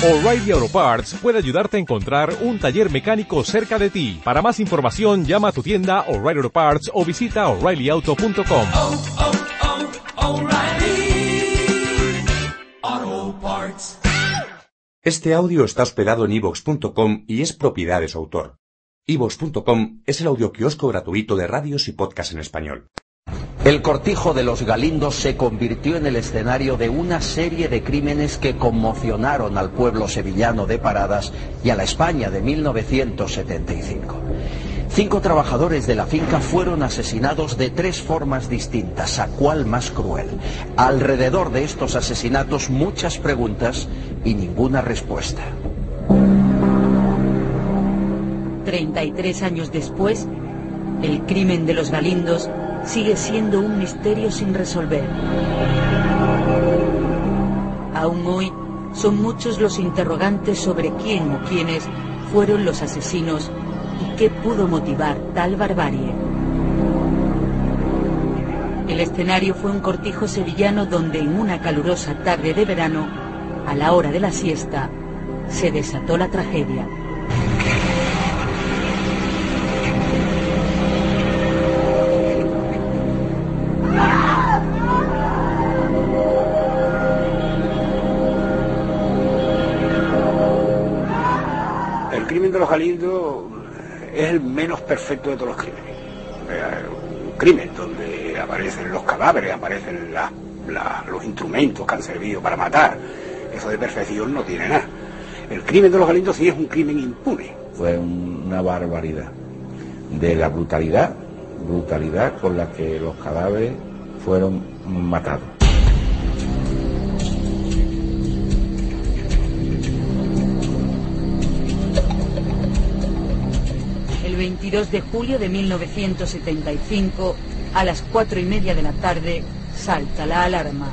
O'Reilly Auto Parts puede ayudarte a encontrar un taller mecánico cerca de ti. Para más información, llama a tu tienda O'Reilly Auto Parts o visita oreillyauto.com. oh, oh, Parts. Este audio está hospedado en ivox.com y es propiedad de su autor. ivox.com es el audioquiosco gratuito de radios y podcasts en español. El cortijo de los Galindos se convirtió en el escenario de una serie de crímenes que conmocionaron al pueblo sevillano de Paradas y a la España de 1975. Cinco trabajadores de la finca fueron asesinados de tres formas distintas, a cuál más cruel. Alrededor de estos asesinatos muchas preguntas y ninguna respuesta. 33 años después, el crimen de los Galindos sigue siendo un misterio sin resolver. Aún hoy son muchos los interrogantes sobre quién o quiénes fueron los asesinos y qué pudo motivar tal barbarie. El escenario fue un cortijo sevillano donde en una calurosa tarde de verano, a la hora de la siesta, se desató la tragedia. Galindos es el menos perfecto de todos los crímenes. Eh, Un crimen donde aparecen los cadáveres, aparecen los instrumentos que han servido para matar. Eso de perfección no tiene nada. El crimen de los Galindos sí es un crimen impune. fue un- una barbaridad de la brutalidad, brutalidad con la que los cadáveres fueron matados. 22 de julio de 1975, a las cuatro y media de la tarde, salta la alarma.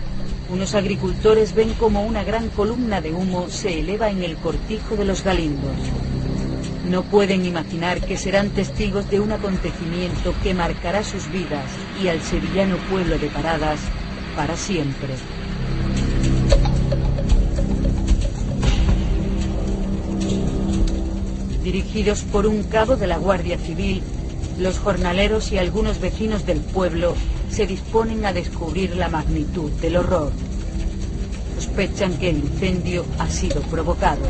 Unos agricultores ven como una gran columna de humo se eleva en el cortijo de los galindos. No pueden imaginar que serán testigos de un acontecimiento que marcará sus vidas y al sevillano pueblo de Paradas para siempre. Dirigidos por un cabo de la Guardia Civil, los jornaleros y algunos vecinos del pueblo se disponen a descubrir la magnitud del horror. Sospechan que el incendio ha sido provocado.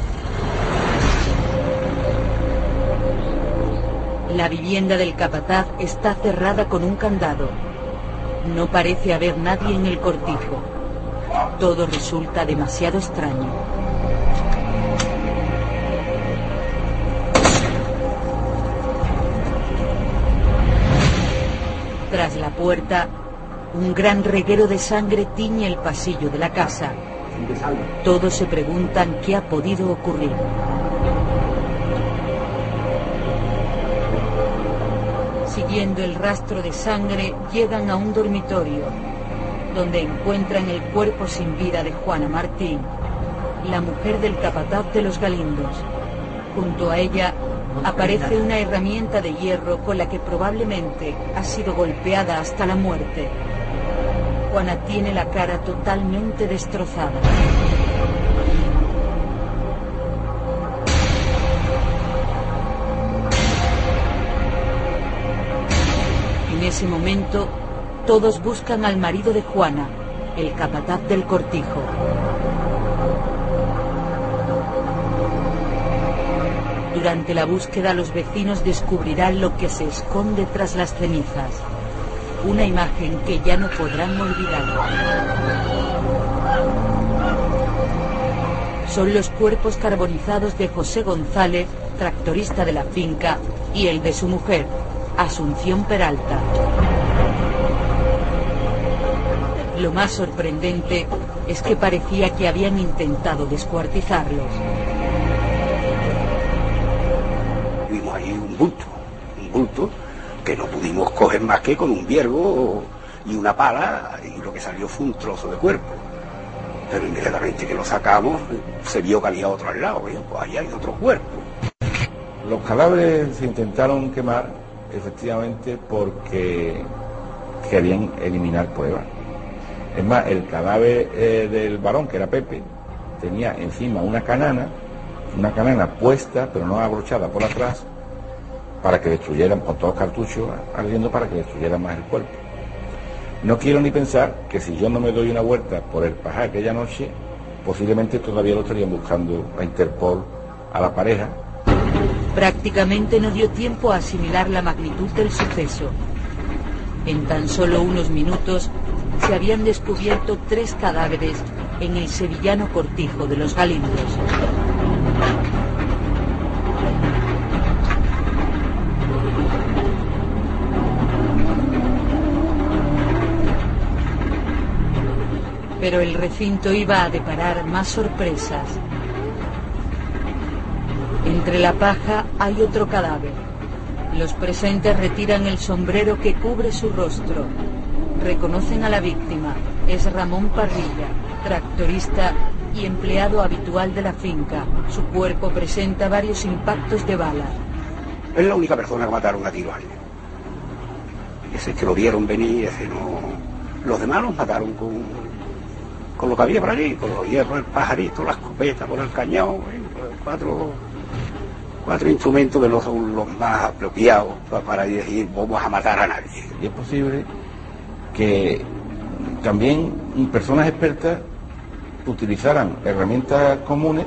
La vivienda del capataz está cerrada con un candado. No parece haber nadie en el cortijo. Todo resulta demasiado extraño. Tras la puerta, un gran reguero de sangre tiñe el pasillo de la casa. Todos se preguntan qué ha podido ocurrir. Siguiendo el rastro de sangre, llegan a un dormitorio, donde encuentran el cuerpo sin vida de Juana Martín, la mujer del capataz de los Galindos. Junto a ella aparece una herramienta de hierro con la que probablemente ha sido golpeada hasta la muerte. Juana tiene la cara totalmente destrozada. En ese momento, todos buscan al marido de Juana, el capataz del cortijo. Durante la búsqueda los vecinos descubrirán lo que se esconde tras las cenizas. Una imagen que ya no podrán olvidar. Son los cuerpos carbonizados de José González, tractorista de la finca, y el de su mujer, Asunción Peralta. Lo más sorprendente es que parecía que habían intentado descuartizarlos. Coger más que con un viergo y una pala y lo que salió fue un trozo de cuerpo. Pero inmediatamente que lo sacamos se vio que había otro al lado, ¿eh? pues ahí hay otro cuerpo. Los cadáveres se intentaron quemar efectivamente porque querían eliminar pruebas. Es más, el cadáver eh, del varón, que era Pepe, tenía encima una canana, una canana puesta, pero no abrochada por atrás, para que destruyeran, con todos cartuchos ardiendo para que destruyeran más el cuerpo. No quiero ni pensar que si yo no me doy una vuelta por el pajar aquella noche, posiblemente todavía lo estarían buscando a Interpol, a la pareja. Prácticamente no dio tiempo a asimilar la magnitud del suceso. En tan solo unos minutos se habían descubierto tres cadáveres en el sevillano cortijo de los Galindos. Pero el recinto iba a deparar más sorpresas. Entre la paja hay otro cadáver. Los presentes retiran el sombrero que cubre su rostro. Reconocen a la víctima. Es Ramón Parrilla, tractorista y empleado habitual de la finca. Su cuerpo presenta varios impactos de bala. Es la única persona que mataron a tiro ahí. Ese que lo vieron venir, ese no. Los demás los mataron con, con lo que había por allí, con los hierros, el pajarito, la escopeta, con el cañón, ¿eh? cuatro, cuatro instrumentos que no son los más apropiados pa- para decir vamos a matar a nadie. Y es posible que también personas expertas utilizaran herramientas comunes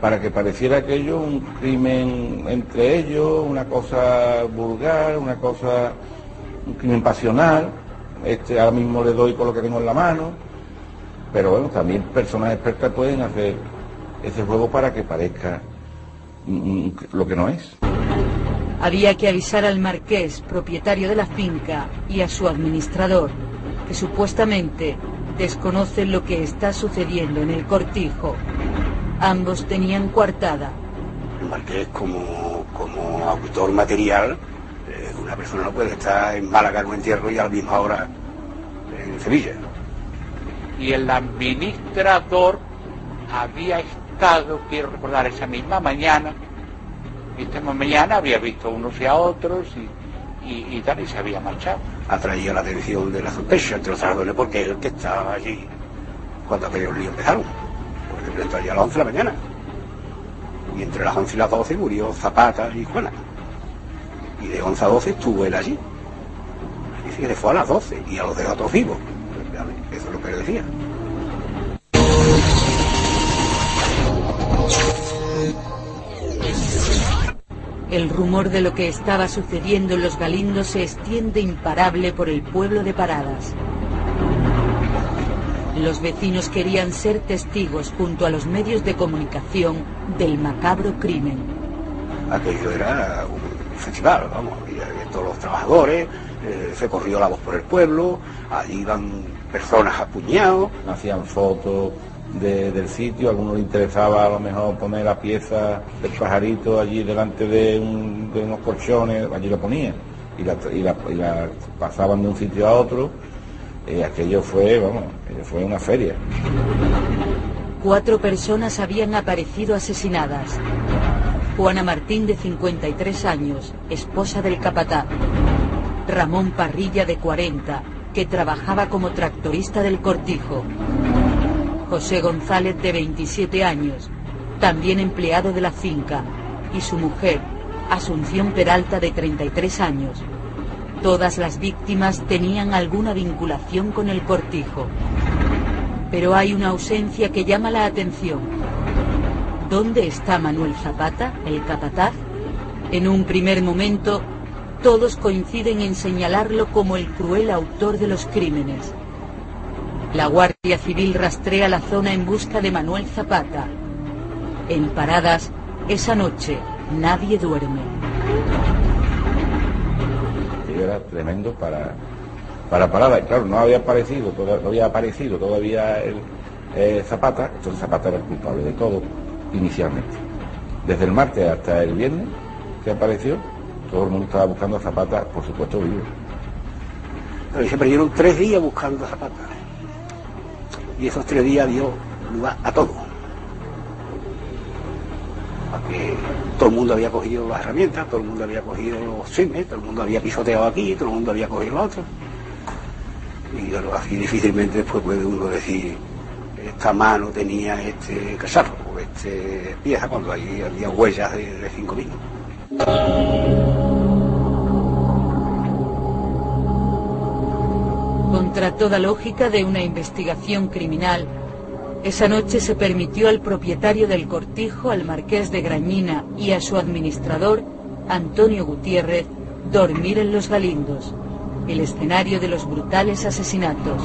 para que pareciera aquello un crimen entre ellos, una cosa vulgar, una cosa, un crimen pasional. Este ahora mismo le doy con lo que tengo en la mano. Pero bueno, también personas expertas pueden hacer ese juego para que parezca mm, lo que no es. Había que avisar al marqués, propietario de la finca, y a su administrador, que supuestamente desconocen lo que está sucediendo en el cortijo. Ambos tenían coartada. El marqués como, como autor material, eh, una persona no puede estar en Málaga en un entierro y a la misma hora en Sevilla. Y el administrador había estado, quiero recordar, esa misma mañana, esta misma mañana había visto unos y a otros y, y, y tal, y se había marchado. Atraía la atención de la sospecha entre los trabajadores porque el que estaba allí cuando aquellos líos empezaron. Porque de pronto allí a las 11 de la mañana. Y entre las 11 y las 12 murió Zapata y Juana. Y de 11 a 12 estuvo él allí. Dice que se fue a las 12 y a los dejó todos vivos. Eso es lo que le decía. El rumor de lo que estaba sucediendo en los Galindos se extiende imparable por el pueblo de Paradas. Los vecinos querían ser testigos junto a los medios de comunicación del macabro crimen. aquello era un festival, vamos, y había todos los trabajadores, eh, se corrió la voz por el pueblo, allí iban personas a puñados, hacían fotos de- del sitio, a algunos les interesaba a lo mejor poner la pieza del pajarito allí delante de, un- de unos colchones, allí lo ponían y la, y la- y la pasaban de un sitio a otro. Eh, aquello fue, vamos, aquello fue una feria. Cuatro personas habían aparecido asesinadas. Juana Martín, de 53 años, esposa del capataz. Ramón Parrilla, de 40, que trabajaba como tractorista del cortijo. José González, de 27 años, también empleado de la finca. Y su mujer, Asunción Peralta, de 33 años. Todas las víctimas tenían alguna vinculación con el cortijo. Pero hay una ausencia que llama la atención. ¿Dónde está Manuel Zapata, el capataz? En un primer momento, todos coinciden en señalarlo como el cruel autor de los crímenes. La Guardia Civil rastrea la zona en busca de Manuel Zapata. En paradas, esa noche, nadie duerme. Era tremendo para, para Parada. Claro, no había aparecido, aparecido todavía el eh, Zapata, entonces Zapata era el culpable de todo, inicialmente. Desde el martes hasta el viernes que apareció, todo el mundo estaba buscando a Zapata, por supuesto, vivo. Pero se perdieron tres días buscando a Zapata. Y esos tres días dio lugar a todo. Porque todo el mundo había cogido las herramientas, todo el mundo había cogido los cines, todo el mundo había pisoteado aquí, todo el mundo había cogido lo otro. Y claro, así difícilmente después puede uno decir, esta mano tenía este cacharro, este pieza, cuando allí había huellas de, de 5.000. Contra toda lógica de una investigación criminal, esa noche se permitió al propietario del cortijo, al marqués de Grañina y a su administrador, Antonio Gutiérrez, dormir en los Galindos, el escenario de los brutales asesinatos.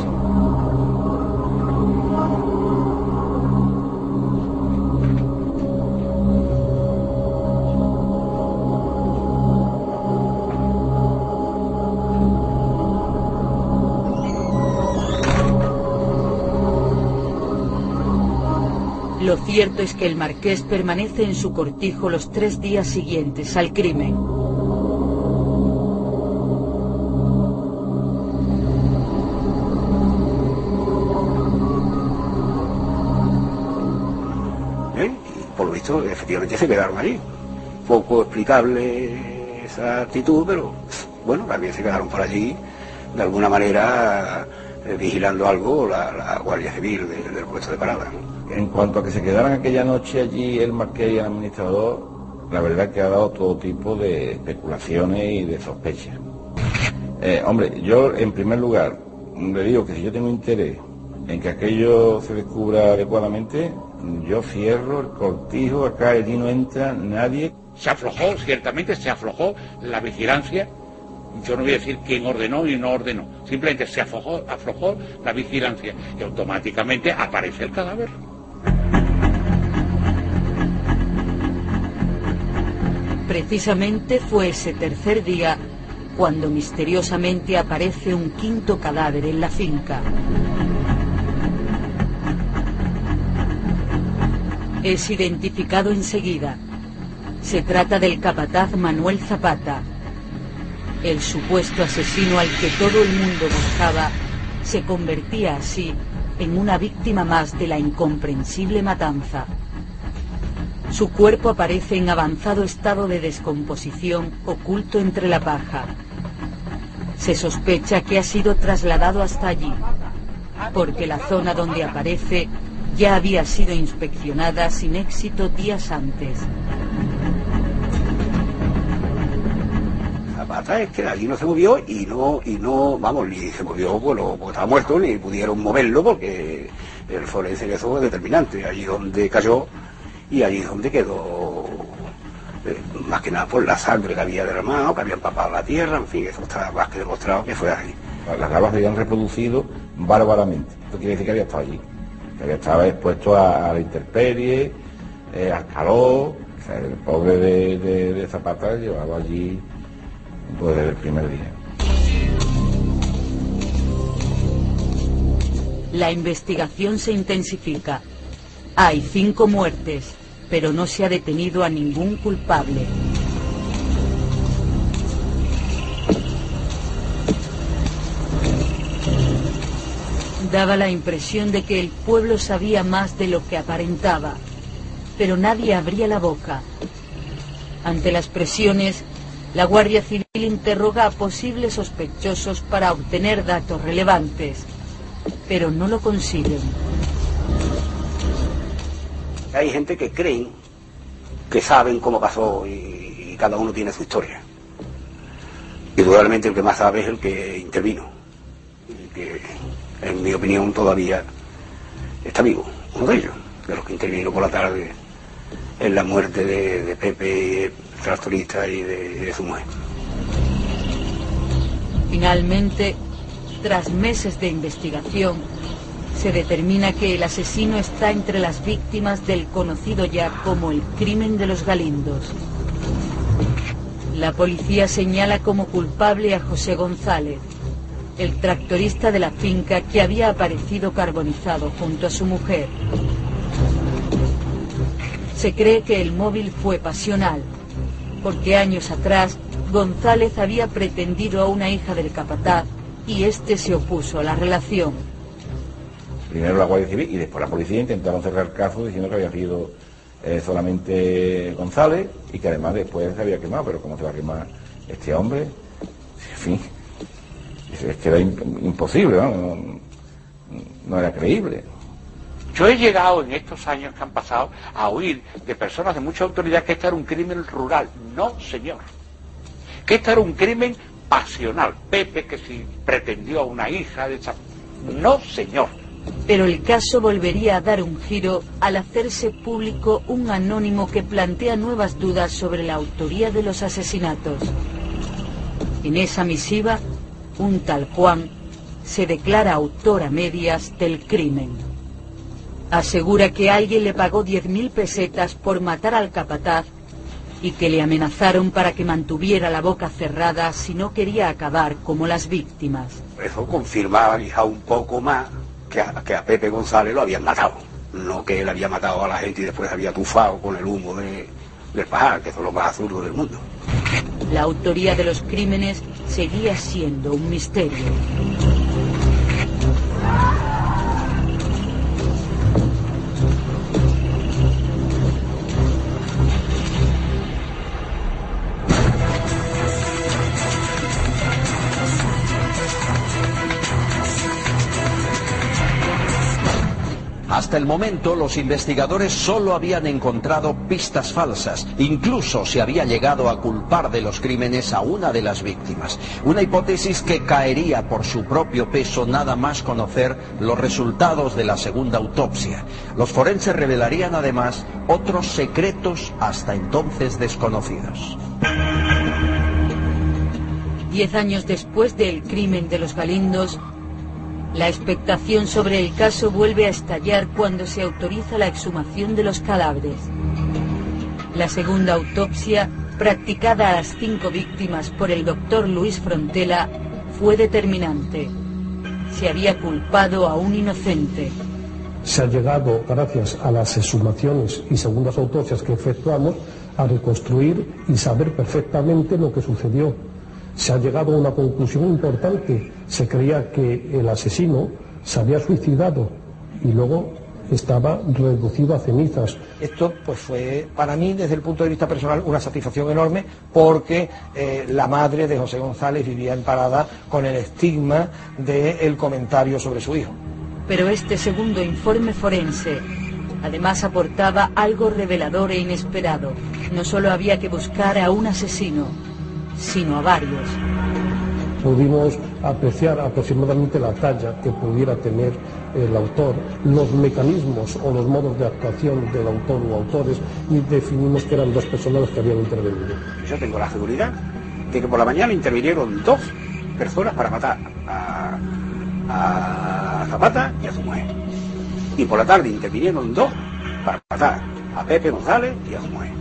Lo cierto es que el marqués permanece en su cortijo los tres días siguientes al crimen. Y por lo visto, efectivamente se quedaron allí. Poco explicable esa actitud, pero bueno, también se quedaron por allí, de alguna manera eh, vigilando algo la, Guardia Civil de- del puesto de parada. En cuanto a que se quedaran aquella noche allí el marqués y el administrador, la verdad que ha dado todo tipo de especulaciones y de sospechas. Eh, hombre, yo en primer lugar le digo que si yo tengo interés en que aquello se descubra adecuadamente, yo cierro el cortijo, acá allí no entra nadie. Se aflojó, ciertamente se aflojó la vigilancia. Yo no voy a decir quién ordenó y no ordenó. Simplemente se aflojó, aflojó la vigilancia y automáticamente aparece el cadáver. Precisamente fue ese tercer día cuando misteriosamente aparece un quinto cadáver en la finca. Es identificado enseguida. Se trata del capataz Manuel Zapata. El supuesto asesino al que todo el mundo buscaba se convertía así en una víctima más de la incomprensible matanza. Su cuerpo aparece en avanzado estado de descomposición, oculto entre la paja. Se sospecha que ha sido trasladado hasta allí, porque la zona donde aparece ya había sido inspeccionada sin éxito días antes. Zapata es que allí no se movió y no, y no, vamos, ni se movió bueno, porque estaba muerto, ni pudieron moverlo porque el forense en eso fue determinante. Allí donde cayó y allí donde quedó, eh, más que nada por la sangre que había derramado, que había empapado la tierra, en fin, eso está más que demostrado que fue así. Las larvas se habían reproducido bárbaramente. Esto quiere decir que había estado allí, que había estado expuesto a, a la intemperie, eh, al calor. O sea, el pobre de, de- de Zapata llevaba allí pues, desde el primer día. La investigación se intensifica. Hay cinco muertes, pero no se ha detenido a ningún culpable. Daba la impresión de que el pueblo sabía más de lo que aparentaba, pero nadie abría la boca. Ante las presiones, la Guardia Civil interroga a posibles sospechosos para obtener datos relevantes, pero no lo consiguen. Hay gente que creen que saben cómo pasó y, y cada uno tiene su historia. Indudablemente el que más sabe es el que intervino, y que en mi opinión todavía está vivo, uno de ellos, de los que intervino por la tarde en la muerte de, de Pepe, el tractorista y de su mujer. Finalmente, tras meses de investigación, se determina que el asesino está entre las víctimas del conocido ya como el crimen de los Galindos. La policía señala como culpable a José González, el tractorista de la finca que había aparecido carbonizado junto a su mujer. Se cree que el móvil fue pasional, porque años atrás González había pretendido a una hija del capataz y este se opuso a la relación. Primero la Guardia Civil y después la policía intentaron cerrar el caso diciendo que había sido eh, solamente González y que además después se había quemado, pero ¿cómo se va a quemar este hombre? En fin, es, que era im- imposible, ¿no? No, no era creíble. Yo he llegado en estos años que han pasado a oír de personas de mucha autoridad que esto era un crimen rural. No, señor. Que esto era un crimen pasional. Pepe que si pretendió a una hija de esa... No, señor. Pero el caso volvería a dar un giro al hacerse público un anónimo que plantea nuevas dudas sobre la autoría de los asesinatos. En esa misiva, un tal Juan se declara autor a medias del crimen. Asegura que alguien le pagó 10.000 pesetas por matar al capataz y que le amenazaron para que mantuviera la boca cerrada si no quería acabar como las víctimas. Eso confirmaba un poco más que a, Pepe González lo habían matado. No que él había matado a la gente y después había tufado con el humo de, del pajar, que son los más absurdos del mundo. La autoría de los crímenes seguía siendo un misterio. El momento los investigadores solo habían encontrado pistas falsas. Incluso se había llegado a culpar de los crímenes a una de las víctimas. Una hipótesis que caería por su propio peso nada más conocer los resultados de la segunda autopsia. Los forenses revelarían además otros secretos hasta entonces desconocidos. Diez años después del crimen de los Galindos, la expectación sobre el caso vuelve a estallar cuando se autoriza la exhumación de los cadáveres. La segunda autopsia, practicada a las cinco víctimas por el doctor Luis Frontela, fue determinante. Se había culpado a un inocente. Se ha llegado, gracias a las exhumaciones y segundas autopsias que efectuamos, a reconstruir y saber perfectamente lo que sucedió se ha llegado a una conclusión importante. Se creía que el asesino se había suicidado y luego estaba reducido a cenizas. Esto pues fue para mí desde el punto de vista personal una satisfacción enorme porque eh, la madre de José González vivía en parada con el estigma del comentario sobre su hijo. Pero este segundo informe forense además aportaba algo revelador e inesperado. No solo había que buscar a un asesino, sino a varios. Pudimos apreciar aproximadamente la talla que pudiera tener el autor, los mecanismos o los modos de actuación del autor o autores y definimos que eran dos personas que habían intervenido. Yo tengo la seguridad de que por la mañana intervinieron dos personas para matar a, a Zapata y a su mujer. Y por la tarde intervinieron dos para matar a Pepe González y a su mujer.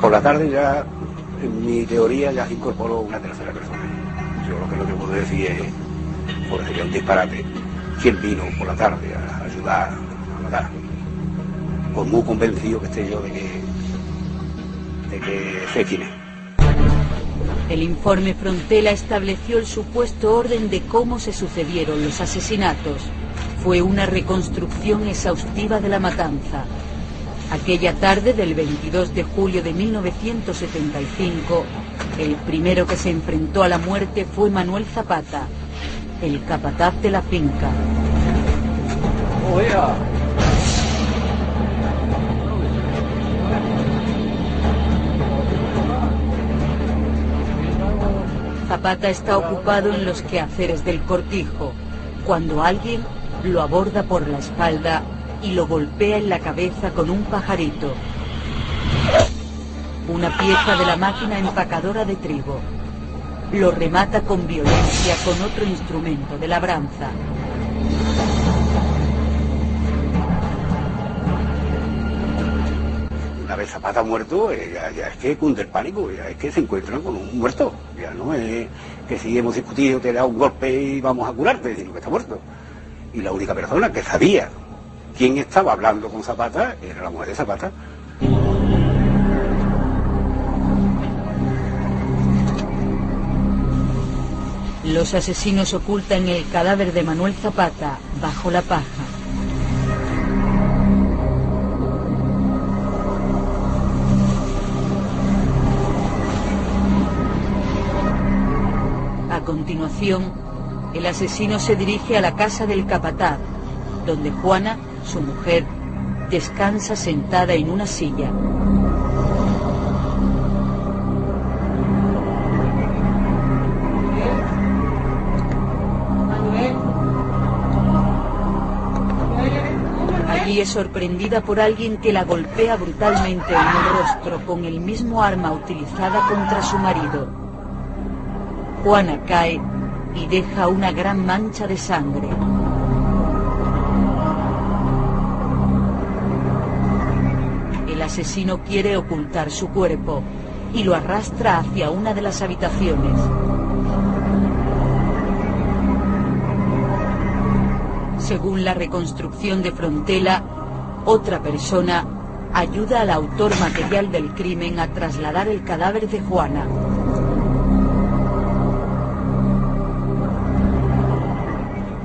Por la tarde ya en mi teoría ya se incorporó una tercera persona. Yo lo que, lo que puedo decir es, por sería un disparate, quién vino por la tarde a ayudar a matar. Por muy convencido que esté yo de que, de que sé quién es. El informe Frontela estableció el supuesto orden de cómo se sucedieron los asesinatos. Fue una reconstrucción exhaustiva de la matanza. Aquella tarde del 22 de julio de 1975, el primero que se enfrentó a la muerte fue Manuel Zapata, el capataz de la finca. Zapata está ocupado en los quehaceres del cortijo, cuando alguien lo aborda por la espalda y lo golpea en la cabeza con un pajarito. Una pieza de la máquina empacadora de trigo. Lo remata con violencia con otro instrumento de labranza. Una vez Zapata muerto, eh, ya, ya es que cunde el pánico, ya es que se encuentran con un muerto. Ya no es que si hemos discutido te da un golpe y vamos a curarte, sino que está muerto. Y la única persona que sabía quién estaba hablando con Zapata era la mujer de Zapata. Los asesinos ocultan el cadáver de Manuel Zapata bajo la paja. A continuación, el asesino se dirige a la casa del capataz, donde Juana, su mujer, descansa sentada en una silla. Allí es sorprendida por alguien que la golpea brutalmente en el rostro con el mismo arma utilizada contra su marido. Juana cae y deja una gran mancha de sangre. Asesino quiere ocultar su cuerpo y lo arrastra hacia una de las habitaciones. Según la reconstrucción de Frontela, otra persona ayuda al autor material del crimen a trasladar el cadáver de Juana.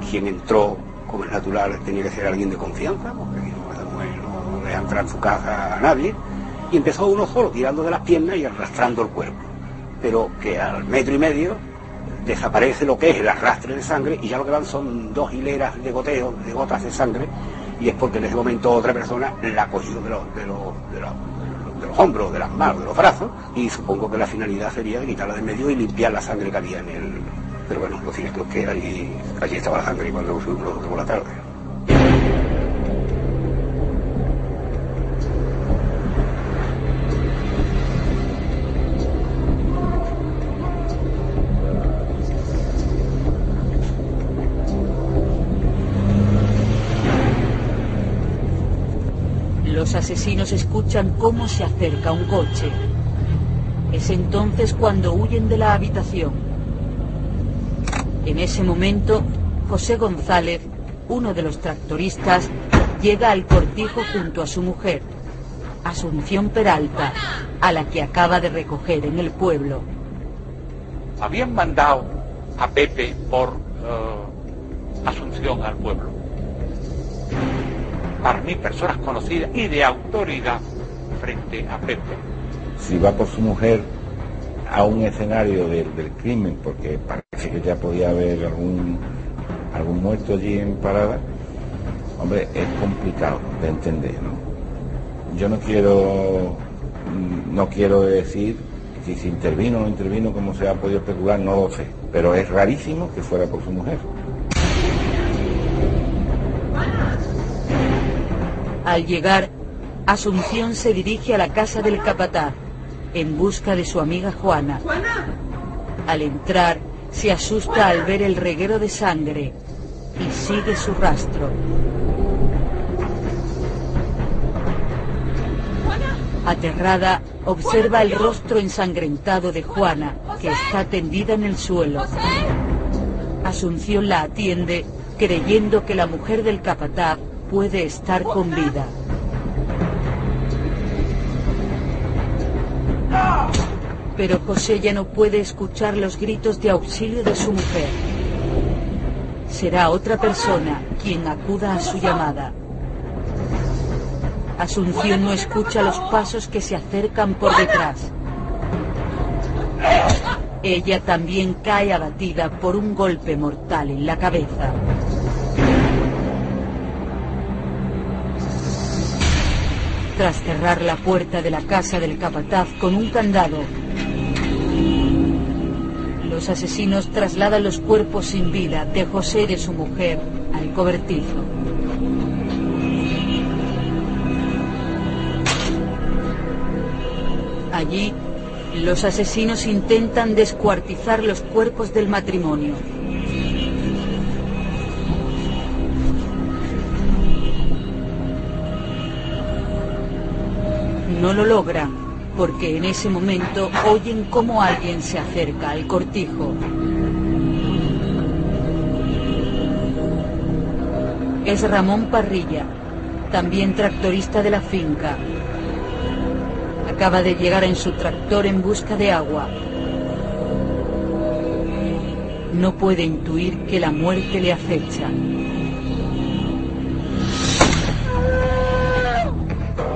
Quien entró, como es natural, tenía que ser alguien de confianza, entrar en su casa a nadie, y empezó uno solo, tirando de las piernas y arrastrando el cuerpo. Pero que al metro y medio desaparece lo que es el arrastre de sangre y ya lo que van son dos hileras de goteos, de gotas de sangre, y es porque en ese momento otra persona la ha cogido de los, de los, de los, de los hombros, de las manos, de los brazos, y supongo que la finalidad sería quitarla de medio y limpiar la sangre que había en el... Pero bueno, lo cierto es que allí, allí estaba la sangre cuando se por la tarde. Asesinos escuchan cómo se acerca un coche. Es entonces cuando huyen de la habitación. En ese momento, José González, uno de los tractoristas, llega al cortijo junto a su mujer, Asunción Peralta, a la que acaba de recoger en el pueblo. Habían mandado a Pepe por eh, Asunción al pueblo. Para mí, personas conocidas y de autoridad frente a Pepe. Si va por su mujer a un escenario del, del crimen, porque parece que ya podía haber algún, algún muerto allí en parada, hombre, es complicado de entender, ¿no? Yo no quiero, mm, no quiero decir si se intervino o no intervino, como se ha podido especular, no lo sé, pero es rarísimo que fuera por su mujer. Al llegar, Asunción se dirige a la casa del capataz en busca de su amiga Juana. Al entrar, se asusta al ver el reguero de sangre y sigue su rastro. Aterrada, observa el rostro ensangrentado de Juana, que está tendida en el suelo. Asunción la atiende, creyendo que la mujer del capataz puede estar con vida. Pero José ya no puede escuchar los gritos de auxilio de su mujer. Será otra persona quien acuda a su llamada. Asunción no escucha los pasos que se acercan por detrás. Ella también cae abatida por un golpe mortal en la cabeza. Tras cerrar la puerta de la casa del capataz con un candado, los asesinos trasladan los cuerpos sin vida de José y de su mujer al cobertizo. Allí, los asesinos intentan descuartizar los cuerpos del matrimonio. No lo logran porque en ese momento oyen cómo alguien se acerca al cortijo. Es Ramón Parrilla, también tractorista de la finca. Acaba de llegar en su tractor en busca de agua. No puede intuir que la muerte le acecha.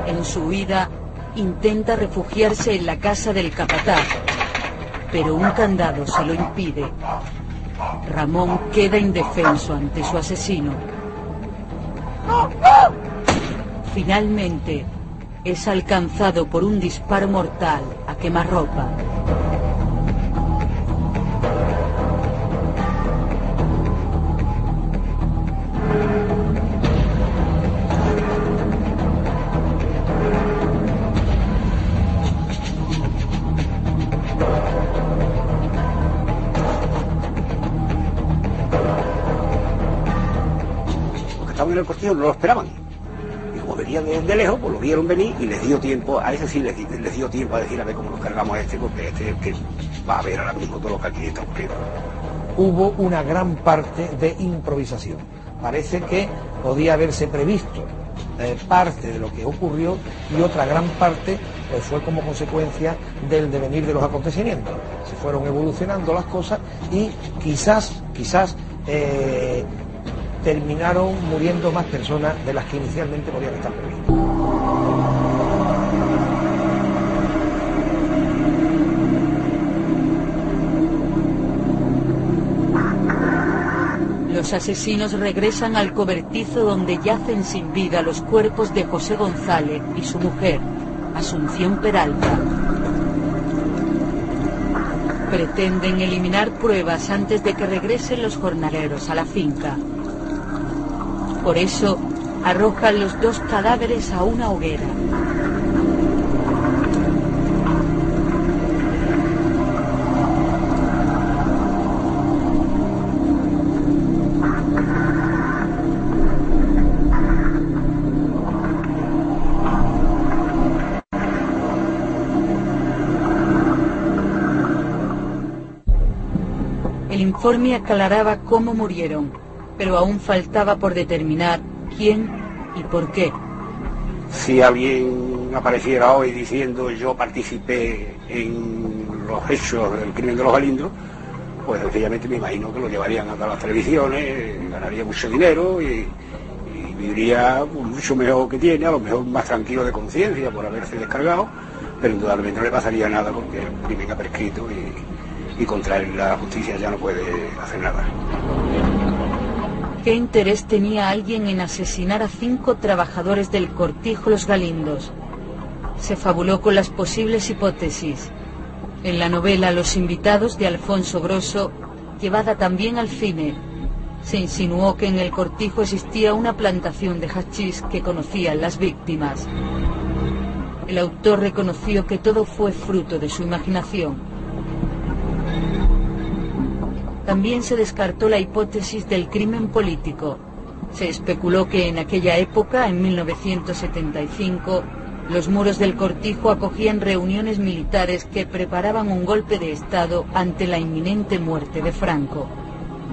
En su huida, intenta refugiarse en la casa del capataz, pero un candado se lo impide. Ramón queda indefenso ante su asesino. Finalmente, es alcanzado por un disparo mortal a quemarropa. Los el cortijo no lo esperaban. Y como venían de, lejos, pues lo vieron venir y les dio tiempo, a ese sí les, di- les dio tiempo a decir a ver cómo nos cargamos a este, porque este es el que va a ver ahora mismo todo lo que aquí está ocurriendo. hubo una gran parte de improvisación. Parece que podía haberse previsto eh, parte de lo que ocurrió y otra gran parte pues, fue como consecuencia del devenir de los acontecimientos. Se fueron evolucionando las cosas y quizás, quizás eh, terminaron muriendo más personas de las que inicialmente podían estar previstas. Los asesinos regresan al cobertizo donde yacen sin vida los cuerpos de José González y su mujer, Asunción Peralta. Pretenden eliminar pruebas antes de que regresen los jornaleros a la finca. Por eso, arrojan los dos cadáveres a una hoguera. El informe aclaraba cómo murieron, pero aún faltaba por determinar quién y por qué. Si alguien apareciera hoy diciendo yo participé en los hechos del crimen de los Galindros, pues sencillamente me imagino que lo llevarían a todas las televisiones, ganaría mucho dinero y, viviría mucho mejor que tiene, a lo mejor más tranquilo de conciencia por haberse descargado, pero indudablemente no le pasaría nada porque el crimen ha prescrito y, y contra él la justicia ya no puede hacer nada. ¿Qué interés tenía alguien en asesinar a cinco trabajadores del cortijo Los Galindos? Se fabuló con las posibles hipótesis. En la novela Los invitados de Alfonso Grosso, llevada también al cine, se insinuó que en el cortijo existía una plantación de hachís que conocían las víctimas. El autor reconoció que todo fue fruto de su imaginación. También se descartó la hipótesis del crimen político. Se especuló que en aquella época, en 1975, los muros del cortijo acogían reuniones militares que preparaban un golpe de Estado ante la inminente muerte de Franco.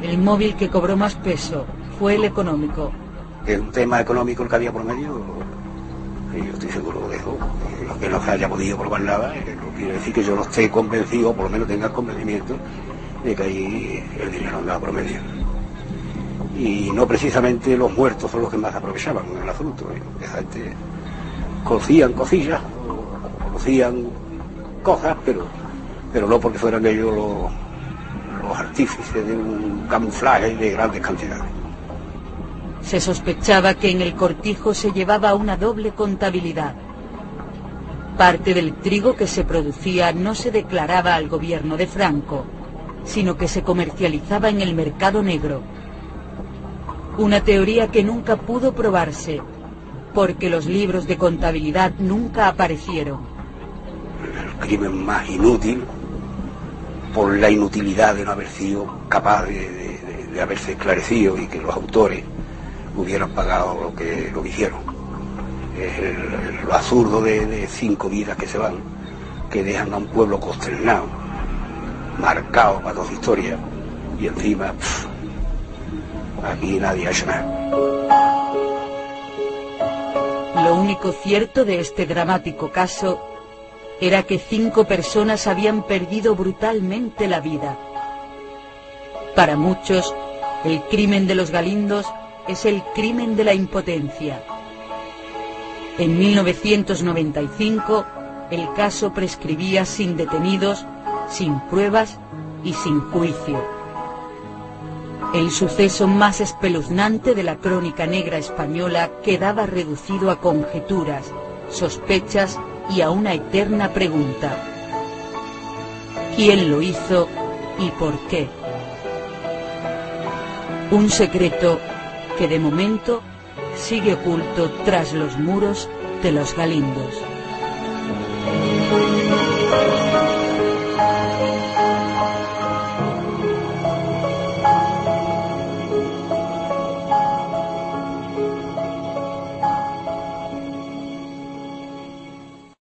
El móvil que cobró más peso fue el económico. Es un tema económico el que había por medio, yo estoy seguro de eso. Que no se haya podido probar nada, eh, no quiere decir que yo no esté convencido, o por lo menos tenga el convencimiento de que ahí el dinero andaba por. Y no precisamente los muertos son los que más aprovechaban el asunto. Esa gente cocían cosillas, o conocían cosas, pero, pero no porque fueran ellos los, los artífices de un camuflaje de grandes cantidades. Se sospechaba que en el cortijo se llevaba una doble contabilidad. Parte del trigo que se producía no se declaraba al gobierno de Franco, sino que se comercializaba en el mercado negro. Una teoría que nunca pudo probarse, porque los libros de contabilidad nunca aparecieron. el crimen más inútil por la inutilidad de no haber sido capaz de, haberse esclarecido y que los autores hubieran pagado lo que lo hicieron. Es lo absurdo de, de cinco vidas que se van, que dejan a un pueblo consternado, marcado para toda historia, y encima aquí nadie ha hecho nada. Lo único cierto de este dramático caso era que cinco personas habían perdido brutalmente la vida. Para muchos, el crimen de los Galindos es el crimen de la impotencia. En 1995, el caso prescribía sin detenidos, sin pruebas y sin juicio. El suceso más espeluznante de la crónica negra española quedaba reducido a conjeturas, sospechas y a una eterna pregunta. ¿Quién lo hizo y por qué? Un secreto que de momento sigue oculto tras los muros de los Galindos.